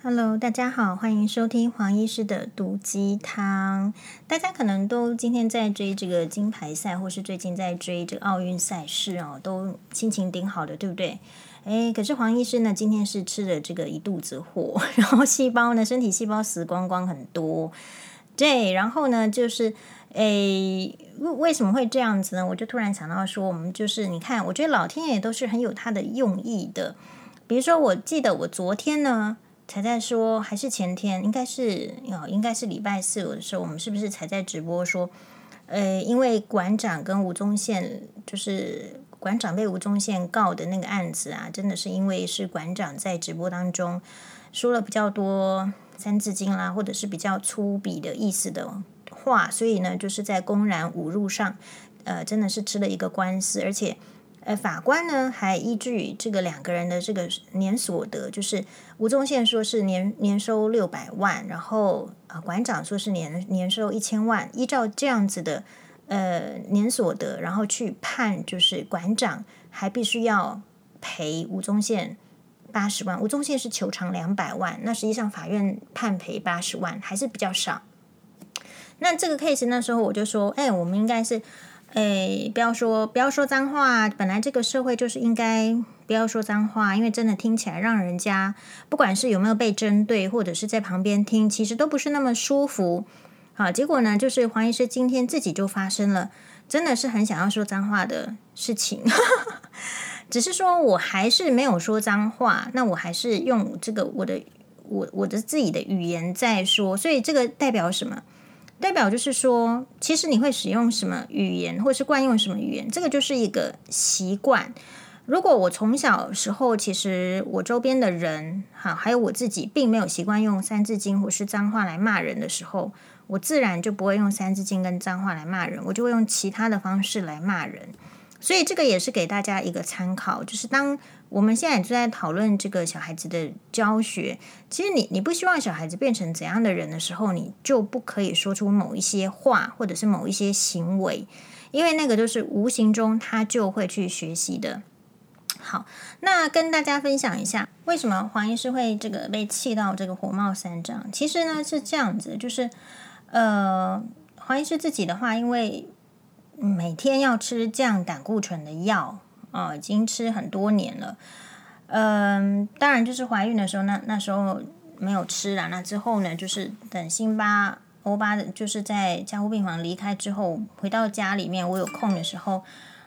Hello，大家好，欢迎收听黄医师的毒鸡汤。大家可能都今天在追这个金牌赛，或是最近在追这个奥运赛事哦，都心情挺好的，对不对？诶，可是黄医师呢，今天是吃了这个一肚子火，然后细胞呢，身体细胞死光光很多。对，然后呢，就是诶，为什么会这样子呢？我就突然想到说，我们就是你看，我觉得老天爷都是很有他的用意的。比如说，我记得我昨天呢。才在说，还是前天，应该是哦，应该是礼拜四的时候，我们是不是才在直播说，呃，因为馆长跟吴宗宪，就是馆长被吴宗宪告的那个案子啊，真的是因为是馆长在直播当中说了比较多三字经啦，或者是比较粗鄙的意思的话，所以呢，就是在公然侮辱上，呃，真的是吃了一个官司，而且。呃，法官呢还依据这个两个人的这个年所得，就是吴宗宪说是年年收六百万，然后啊馆长说是年年收一千万，依照这样子的呃年所得，然后去判，就是馆长还必须要赔吴宗宪八十万，吴宗宪是求偿两百万，那实际上法院判赔八十万还是比较少。那这个 case 那时候我就说，哎，我们应该是。诶，不要说不要说脏话。本来这个社会就是应该不要说脏话，因为真的听起来让人家不管是有没有被针对，或者是在旁边听，其实都不是那么舒服。好，结果呢，就是黄医师今天自己就发生了，真的是很想要说脏话的事情。只是说我还是没有说脏话，那我还是用这个我的我我的自己的语言在说，所以这个代表什么？代表就是说，其实你会使用什么语言，或是惯用什么语言，这个就是一个习惯。如果我从小时候，其实我周边的人，哈，还有我自己，并没有习惯用三字经或是脏话来骂人的时候，我自然就不会用三字经跟脏话来骂人，我就会用其他的方式来骂人。所以这个也是给大家一个参考，就是当。我们现在就在讨论这个小孩子的教学。其实你你不希望小孩子变成怎样的人的时候，你就不可以说出某一些话，或者是某一些行为，因为那个都是无形中他就会去学习的。好，那跟大家分享一下，为什么黄医师会这个被气到这个火冒三丈？其实呢是这样子，就是呃，黄医师自己的话，因为每天要吃降胆固醇的药。哦，已经吃很多年了，嗯，当然就是怀孕的时候，那那时候没有吃了。那之后呢，就是等辛巴欧巴的，就是在加护病房离开之后，回到家里面，我有空的时候，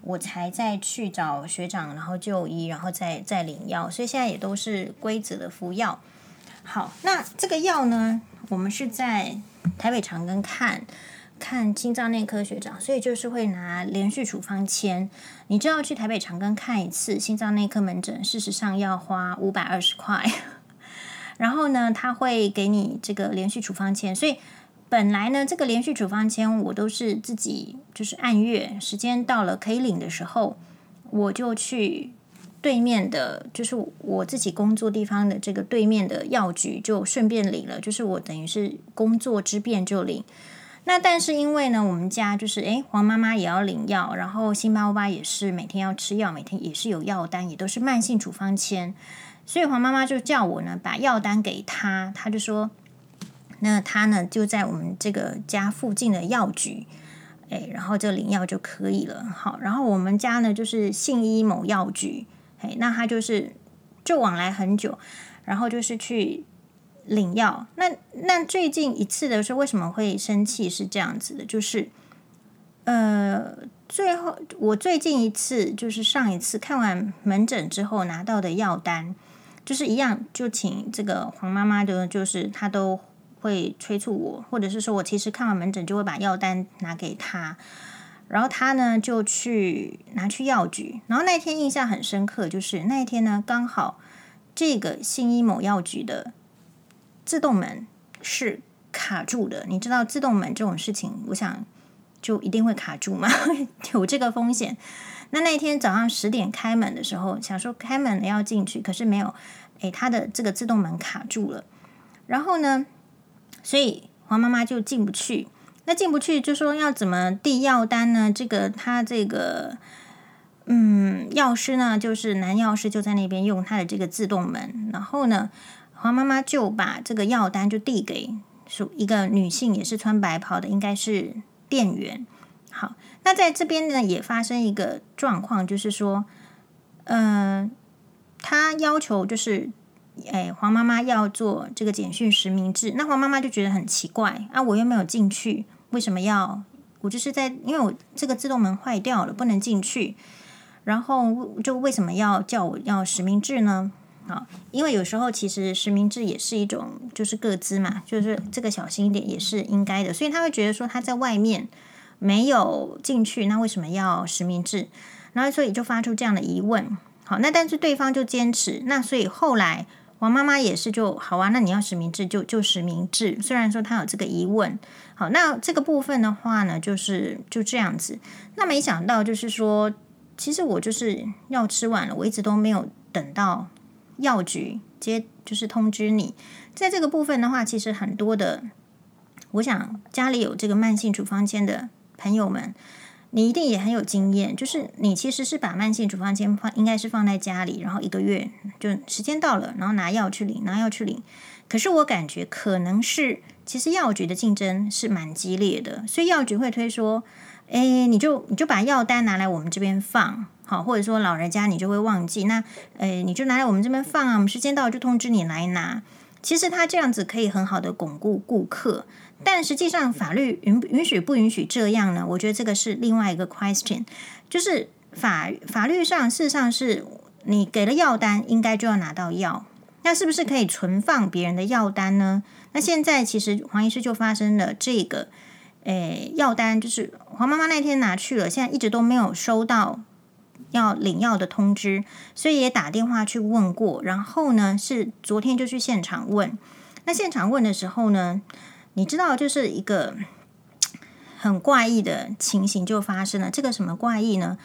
我才再去找学长，然后就医，然后再再领药。所以现在也都是规则的服药。好，那这个药呢，我们是在台北长庚看。看心脏内科学长，所以就是会拿连续处方签。你知道去台北长庚看一次心脏内科门诊，事实上要花五百二十块。然后呢，他会给你这个连续处方签。所以本来呢，这个连续处方签我都是自己就是按月，时间到了可以领的时候，我就去对面的，就是我自己工作地方的这个对面的药局，就顺便领了。就是我等于是工作之便就领。那但是因为呢，我们家就是诶，黄妈妈也要领药，然后辛巴欧巴也是每天要吃药，每天也是有药单，也都是慢性处方签，所以黄妈妈就叫我呢把药单给他，他就说，那他呢就在我们这个家附近的药局，诶，然后就领药就可以了。好，然后我们家呢就是信义某药局，诶，那他就是就往来很久，然后就是去。领药，那那最近一次的时候为什么会生气？是这样子的，就是呃，最后我最近一次就是上一次看完门诊之后拿到的药单，就是一样，就请这个黄妈妈的，就是她都会催促我，或者是说我其实看完门诊就会把药单拿给她，然后她呢就去拿去药局，然后那天印象很深刻，就是那一天呢刚好这个新一某药局的。自动门是卡住的，你知道自动门这种事情，我想就一定会卡住吗？有这个风险。那那天早上十点开门的时候，想说开门了要进去，可是没有，诶，他的这个自动门卡住了。然后呢，所以黄妈妈就进不去。那进不去就说要怎么递药单呢？这个他这个嗯，药师呢，就是男药师就在那边用他的这个自动门，然后呢。黄妈妈就把这个药单就递给属一个女性，也是穿白袍的，应该是店员。好，那在这边呢，也发生一个状况，就是说，嗯、他要求就是，哎，黄妈妈要做这个简讯实名制，那黄妈妈就觉得很奇怪啊，我又没有进去，为什么要？我就是在，因为我这个自动门坏掉了，不能进去。然后就为什么要叫我要实名制呢？啊，因为有时候其实实名制也是一种就是各资嘛，就是这个小心一点也是应该的。所以他会觉得说他在外面没有进去，那为什么要实名制？然后所以就发出这样的疑问。好，那但是对方就坚持，那所以后来王妈妈也是就好啊，那你要实名制就就实名制。虽然说他有这个疑问，好，那这个部分的话呢，就是就这样子。那没想到就是说。其实我就是要吃完了，我一直都没有等到药局接，就是通知你。在这个部分的话，其实很多的，我想家里有这个慢性处方签的朋友们，你一定也很有经验。就是你其实是把慢性处方签放，应该是放在家里，然后一个月就时间到了，然后拿药去领，拿药去领。可是我感觉可能是，其实药局的竞争是蛮激烈的，所以药局会推说。哎，你就你就把药单拿来我们这边放，好，或者说老人家你就会忘记，那，哎，你就拿来我们这边放啊，我们时间到了就通知你来拿。其实他这样子可以很好的巩固顾客，但实际上法律允允许不允许这样呢？我觉得这个是另外一个 question，就是法法律上事实上是你给了药单，应该就要拿到药，那是不是可以存放别人的药单呢？那现在其实黄医师就发生了这个。诶，药单就是黄妈妈那天拿去了，现在一直都没有收到要领药的通知，所以也打电话去问过。然后呢，是昨天就去现场问。那现场问的时候呢，你知道，就是一个很怪异的情形就发生了。这个什么怪异呢？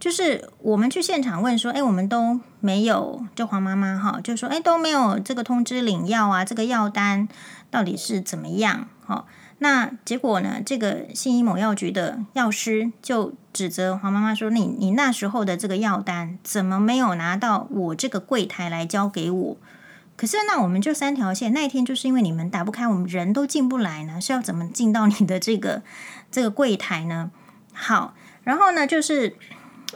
就是我们去现场问说，诶，我们都没有，就黄妈妈哈，就说，诶，都没有这个通知领药啊，这个药单到底是怎么样？哈。那结果呢？这个信义某药局的药师就指责黄妈妈说：“你你那时候的这个药单怎么没有拿到我这个柜台来交给我？可是那我们就三条线，那一天就是因为你们打不开，我们人都进不来呢，是要怎么进到你的这个 这个柜台呢？好，然后呢，就是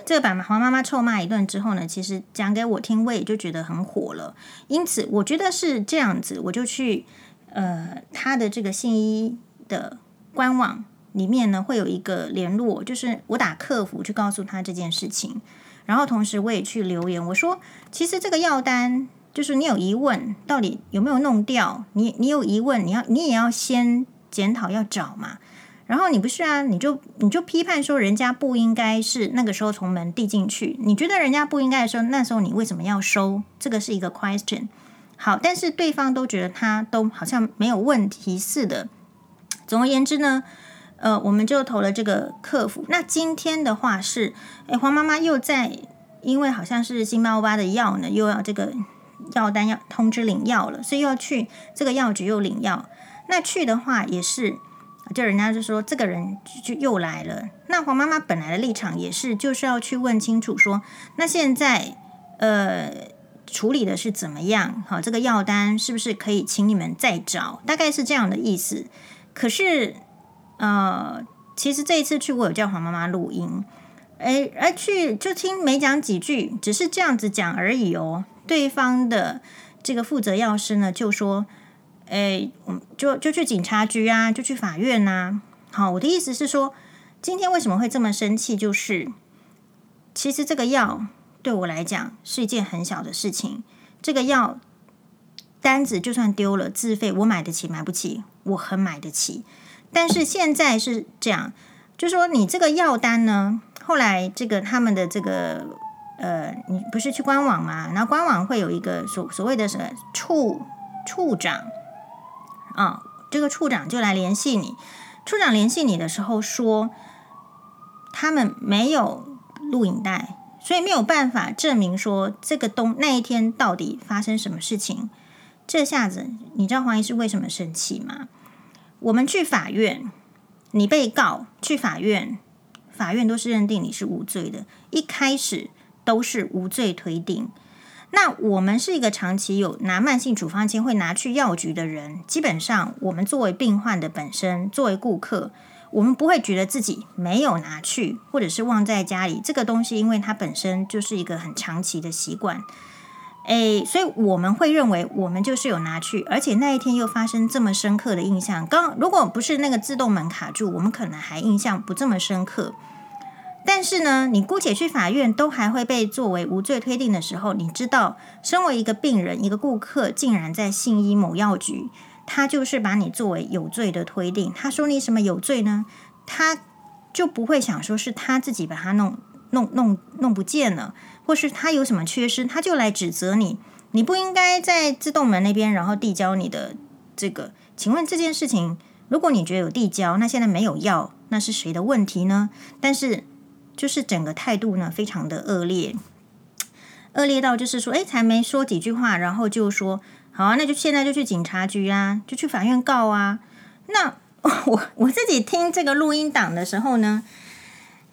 这个把黄妈妈臭骂一顿之后呢，其实讲给我听，我也就觉得很火了。因此，我觉得是这样子，我就去呃他的这个信义。的官网里面呢，会有一个联络，就是我打客服去告诉他这件事情，然后同时我也去留言，我说其实这个药单就是你有疑问，到底有没有弄掉？你你有疑问，你要你也要先检讨要找嘛。然后你不是啊，你就你就批判说人家不应该是那个时候从门递进去，你觉得人家不应该的时候，那时候你为什么要收？这个是一个 question。好，但是对方都觉得他都好像没有问题似的。总而言之呢，呃，我们就投了这个客服。那今天的话是，诶，黄妈妈又在，因为好像是星巴巴的药呢，又要这个药单要通知领药了，所以又要去这个药局又领药。那去的话也是，就人家就说这个人就又来了。那黄妈妈本来的立场也是，就是要去问清楚说，那现在呃处理的是怎么样？好，这个药单是不是可以请你们再找？大概是这样的意思。可是，呃，其实这一次去，我有叫黄妈妈录音，哎，而去就听没讲几句，只是这样子讲而已哦。对方的这个负责药师呢，就说，哎，就就去警察局啊，就去法院呐、好，我的意思是说，今天为什么会这么生气？就是其实这个药对我来讲是一件很小的事情，这个药。单子就算丢了，自费我买得起买不起？我很买得起。但是现在是这样，就说你这个药单呢，后来这个他们的这个呃，你不是去官网吗？然后官网会有一个所所谓的什么处处长啊，这个处长就来联系你。处长联系你的时候说，他们没有录影带，所以没有办法证明说这个东那一天到底发生什么事情。这下子，你知道黄医师为什么生气吗？我们去法院，你被告去法院，法院都是认定你是无罪的，一开始都是无罪推定。那我们是一个长期有拿慢性处方签会拿去药局的人，基本上我们作为病患的本身，作为顾客，我们不会觉得自己没有拿去，或者是忘在家里。这个东西，因为它本身就是一个很长期的习惯，诶，所以我们会认为我们就是有拿去，而且那一天又发生这么深刻的印象。刚如果不是那个自动门卡住，我们可能还印象不这么深刻。但是呢，你姑且去法院都还会被作为无罪推定的时候，你知道，身为一个病人、一个顾客，竟然在信医某药局，他就是把你作为有罪的推定。他说你什么有罪呢？他就不会想说是他自己把他弄弄弄弄不见了，或是他有什么缺失，他就来指责你。你不应该在自动门那边，然后递交你的这个。请问这件事情，如果你觉得有递交，那现在没有要，那是谁的问题呢？但是。就是整个态度呢，非常的恶劣，恶劣到就是说，哎，才没说几句话，然后就说，好啊，那就现在就去警察局啊，就去法院告啊。那 我我自己听这个录音档的时候呢，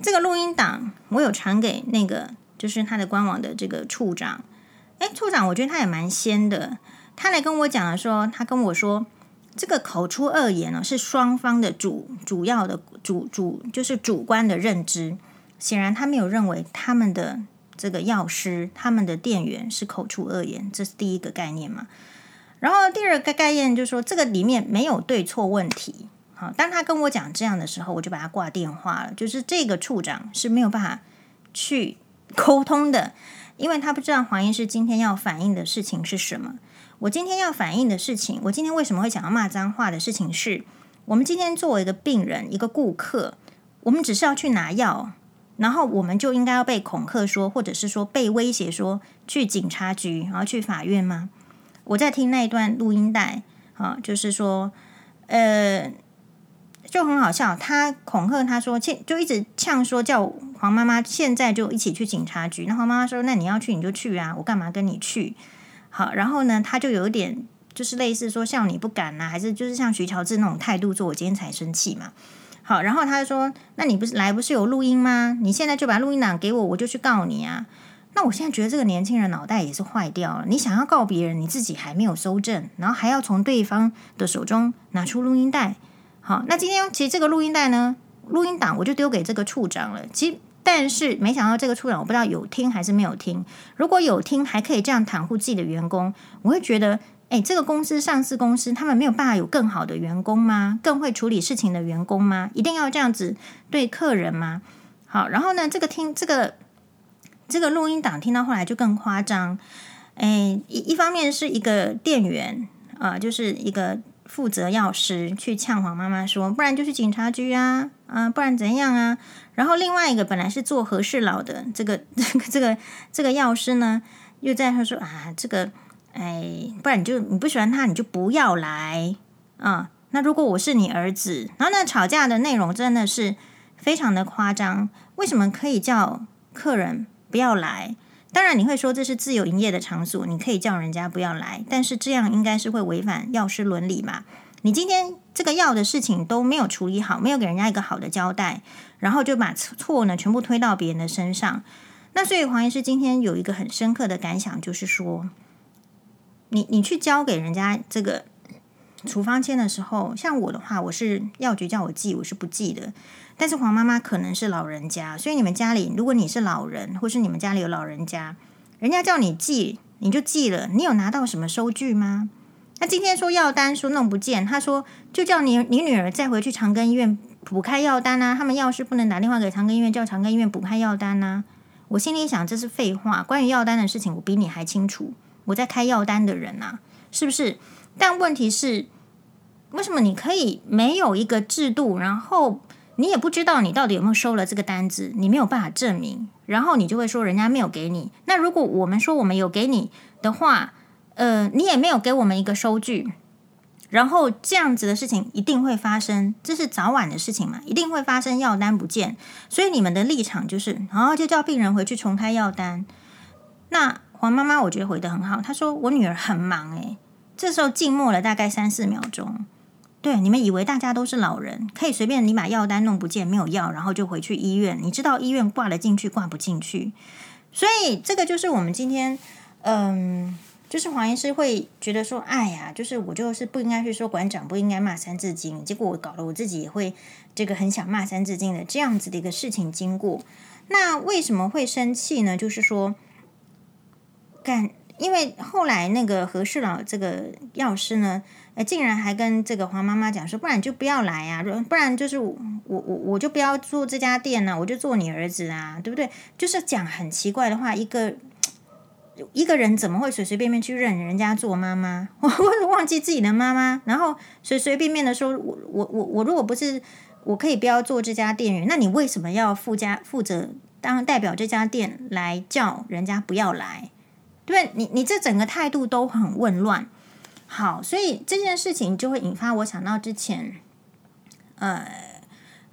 这个录音档我有传给那个就是他的官网的这个处长，哎，处长，我觉得他也蛮仙的，他来跟我讲的说，他跟我说，这个口出恶言呢，是双方的主主要的主主就是主观的认知。显然，他没有认为他们的这个药师、他们的店员是口出恶言，这是第一个概念嘛。然后第二个概念就是说，这个里面没有对错问题。当他跟我讲这样的时候，我就把他挂电话了。就是这个处长是没有办法去 沟通的，因为他不知道黄医师今天要反映的事情是什么。我今天要反映的事情，我今天为什么会想要骂脏话的事情是，我们今天作为一个病人、一个顾客，我们只是要去拿药。然后我们就应该要被恐吓说，或者是说被威胁说去警察局，然后去法院吗？我在听那一段录音带，啊，就是说，呃，就很好笑。他恐吓他说，就一直呛说叫黄妈妈现在就一起去警察局。那黄妈妈说，那你要去你就去啊，我干嘛跟你去？好，然后呢，他就有一点就是类似说像你不敢呐、啊，还是就是像徐乔治那种态度，说我今天才生气嘛。好，然后他就说：“那你不是来不是有录音吗？你现在就把录音档给我，我就去告你啊！”那我现在觉得这个年轻人脑袋也是坏掉了。你想要告别人，你自己还没有搜证，然后还要从对方的手中拿出录音带。好，那今天其实这个录音带呢，录音档我就丢给这个处长了。其实，但是没想到这个处长我不知道有听还是没有听。如果有听，还可以这样袒护自己的员工，我会觉得。诶，这个公司上市公司，他们没有办法有更好的员工吗？更会处理事情的员工吗？一定要这样子对客人吗？好，然后呢，这个听这个这个录音档听到后来就更夸张。诶，一一方面是一个店员啊、就是一个负责药师去呛黄妈妈说，不然就去警察局啊，啊、不然怎样啊？然后另外一个本来是做和事佬的这个 这个这个这个药师呢，又在他说啊，这个。哎，不然你就你不喜欢他，你就不要来啊、那如果我是你儿子，然后那吵架的内容真的是非常的夸张。为什么可以叫客人不要来？当然你会说这是自由营业的场所，你可以叫人家不要来，但是这样应该是会违反药师伦理嘛？你今天这个药的事情都没有处理好，没有给人家一个好的交代，然后就把错呢全部推到别人的身上。那所以黄医师今天有一个很深刻的感想，就是说。你你去交给人家这个处方签的时候，像我的话，我是药局叫我寄，我是不寄的。但是黄妈妈可能是老人家，所以你们家里，如果你是老人，或是你们家里有老人家，人家叫你寄，你就寄了。你有拿到什么收据吗？那今天说药单说弄不见，他说就叫你你女儿再回去长庚医院补开药单啊。他们药师不能打电话给长庚医院，叫长庚医院补开药单啊。我心里想，这是废话。关于药单的事情，我比你还清楚。我在开药单的人呐、啊，是不是？但问题是，为什么你可以没有一个制度，然后你也不知道你到底有没有收了这个单子，你没有办法证明，然后你就会说人家没有给你。那如果我们说我们有给你的话，呃，你也没有给我们一个收据，然后这样子的事情一定会发生，这是早晚的事情嘛，一定会发生药单不见。所以你们的立场就是，然后就叫病人回去重开药单。那。黄妈妈，我觉得回得很好。她说：“我女儿很忙。”诶，这时候静默了大概三四秒钟。对，你们以为大家都是老人，可以随便你把药单弄不见，没有药，然后就回去医院。你知道医院挂了进去，挂不进去。所以这个就是我们今天嗯，就是黄医师会觉得说，哎呀，就是我就是不应该去说馆长不应该骂三字经，结果我搞得我自己也会这个很想骂三字经的这样子的一个事情经过。那为什么会生气呢？就是说，干，因为后来那个和事佬这个药师呢，呃，竟然还跟这个黄妈妈讲说，不然就不要来啊，不然就是我我我就不要做这家店了，我就做你儿子啊，对不对？就是讲很奇怪的话，一个。一个人怎么会随随便便去认人家做妈妈？我忘记自己的妈妈，然后随随便便的说，我我我我如果不是，我可以不要做这家店员，那你为什么要负家负责当代表这家店来叫人家不要来？因为？你你这整个态度都很混乱。好，所以这件事情就会引发我想到之前，呃，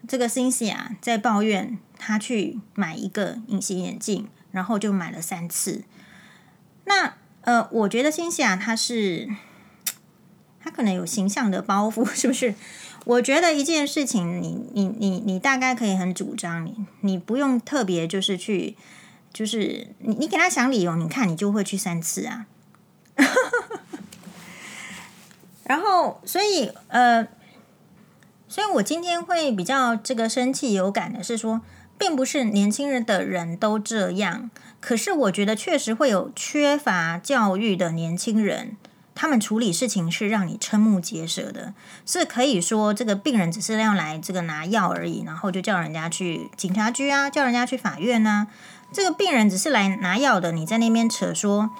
这个辛西娅在抱怨他去买一个隐形眼镜，然后就买了三次。那呃，我觉得辛西娅她是，她可能有形象的包袱，是不是？我觉得一件事情你，你你你你大概可以很主张，你你不用特别就是去，就是你你给他想理由，你看你就会去三次啊。然后，所以呃，所以我今天会比较这个生气有感的是说，并不是年轻人的人都这样。可是我觉得确实会有缺乏教育的年轻人，他们处理事情是让你瞠目结舌的，是可以说这个病人只是要来这个拿药而已，然后就叫人家去警察局啊，叫人家去法院啊。这个病人只是来拿药的，你在那边扯说，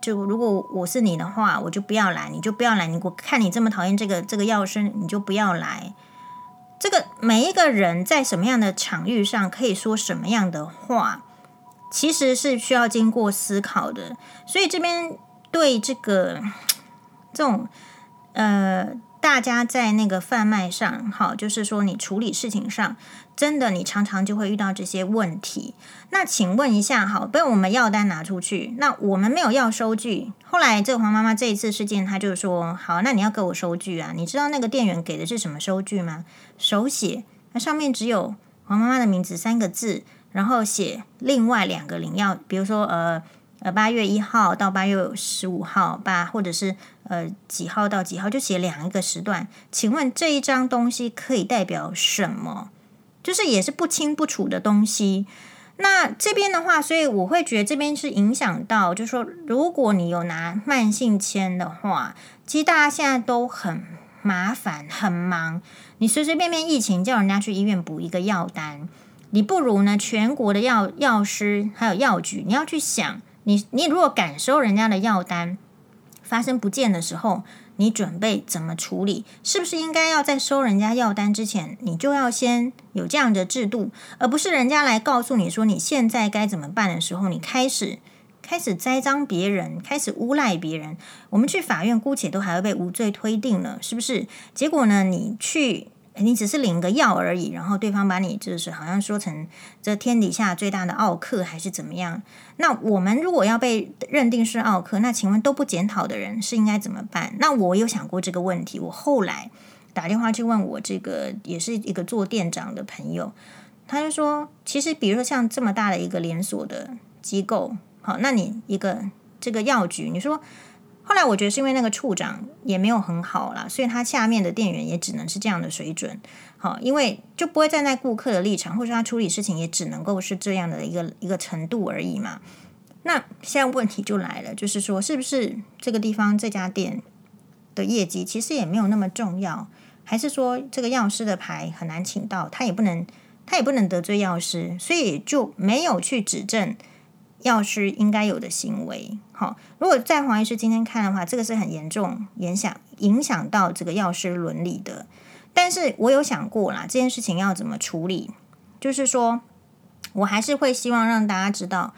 就如果我是你的话，我就不要来，你就不要来。你我看你这么讨厌这个这个药师，你就不要来。这个每一个人在什么样的场域上可以说什么样的话？其实是需要经过思考的，所以这边对这个这种呃，大家在那个贩卖上，好，就是说你处理事情上，真的你常常就会遇到这些问题。那请问一下，好，被我们药单拿出去，那我们没有要收据。后来这个黄妈妈这一次事件，她就说，好，那你要给我收据啊？你知道那个店员给的是什么收据吗？手写，那上面只有黄妈妈的名字三个字。然后写另外两个领药，比如说呃呃八月一号到八月十五号，八或者是呃几号到几号，就写两一个时段。请问这一张东西可以代表什么？就是也是不清不楚的东西。那这边的话，所以我会觉得这边是影响到，就是说如果你有拿慢性签的话，其实大家现在都很麻烦很忙，你随随便便疫情叫人家去医院补一个药单。你不如呢？全国的药药师还有药局，你要去想，你你如果敢收人家的药单，发生不见的时候，你准备怎么处理？是不是应该要在收人家药单之前，你就要先有这样的制度，而不是人家来告诉你说你现在该怎么办的时候，你开始开始栽赃别人，开始诬赖别人。我们去法院姑且都还会被无罪推定了，是不是？结果呢？你去。你只是领个药而已，然后对方把你就是好像说成这天底下最大的奥客还是怎么样？那我们如果要被认定是奥客，那请问都不检讨的人是应该怎么办？那我有想过这个问题，我后来打电话去问我这个也是一个做店长的朋友，他就说，其实比如说像这么大的一个连锁的机构，好，那你一个这个药局，你说。后来我觉得是因为那个处长也没有很好啦，所以他下面的店员也只能是这样的水准。好，因为就不会站在顾客的立场，或者说他处理事情也只能够是这样的一个一个程度而已嘛。那现在问题就来了，就是说是不是这个地方这家店的业绩其实也没有那么重要，还是说这个药师的牌很难请到，他也不能他也不能得罪药师，所以就没有去指正。药师应该有的行为，好。如果在黄医师今天看的话，这个是很严重影响影响到这个药师伦理的。但是我有想过啦，这件事情要怎么处理？就是说，我还是会希望让大家知道，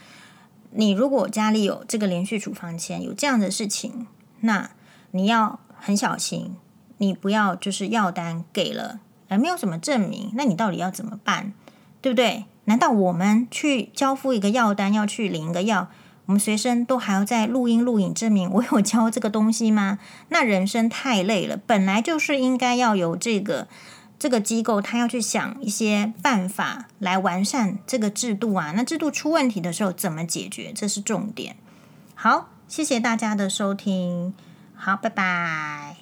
你如果家里有这个连续处方签，有这样的事情，那你要很小心，你不要就是药单给了，而没有什么证明，那你到底要怎么办？对不对？难道我们去交付一个药单，要去领一个药，我们随身都还要在录音录影证明我有交这个东西吗？那人生太累了。本来就是应该要有这个这个机构，他要去想一些办法来完善这个制度啊。那制度出问题的时候怎么解决？这是重点。好，谢谢大家的收听，好，拜拜。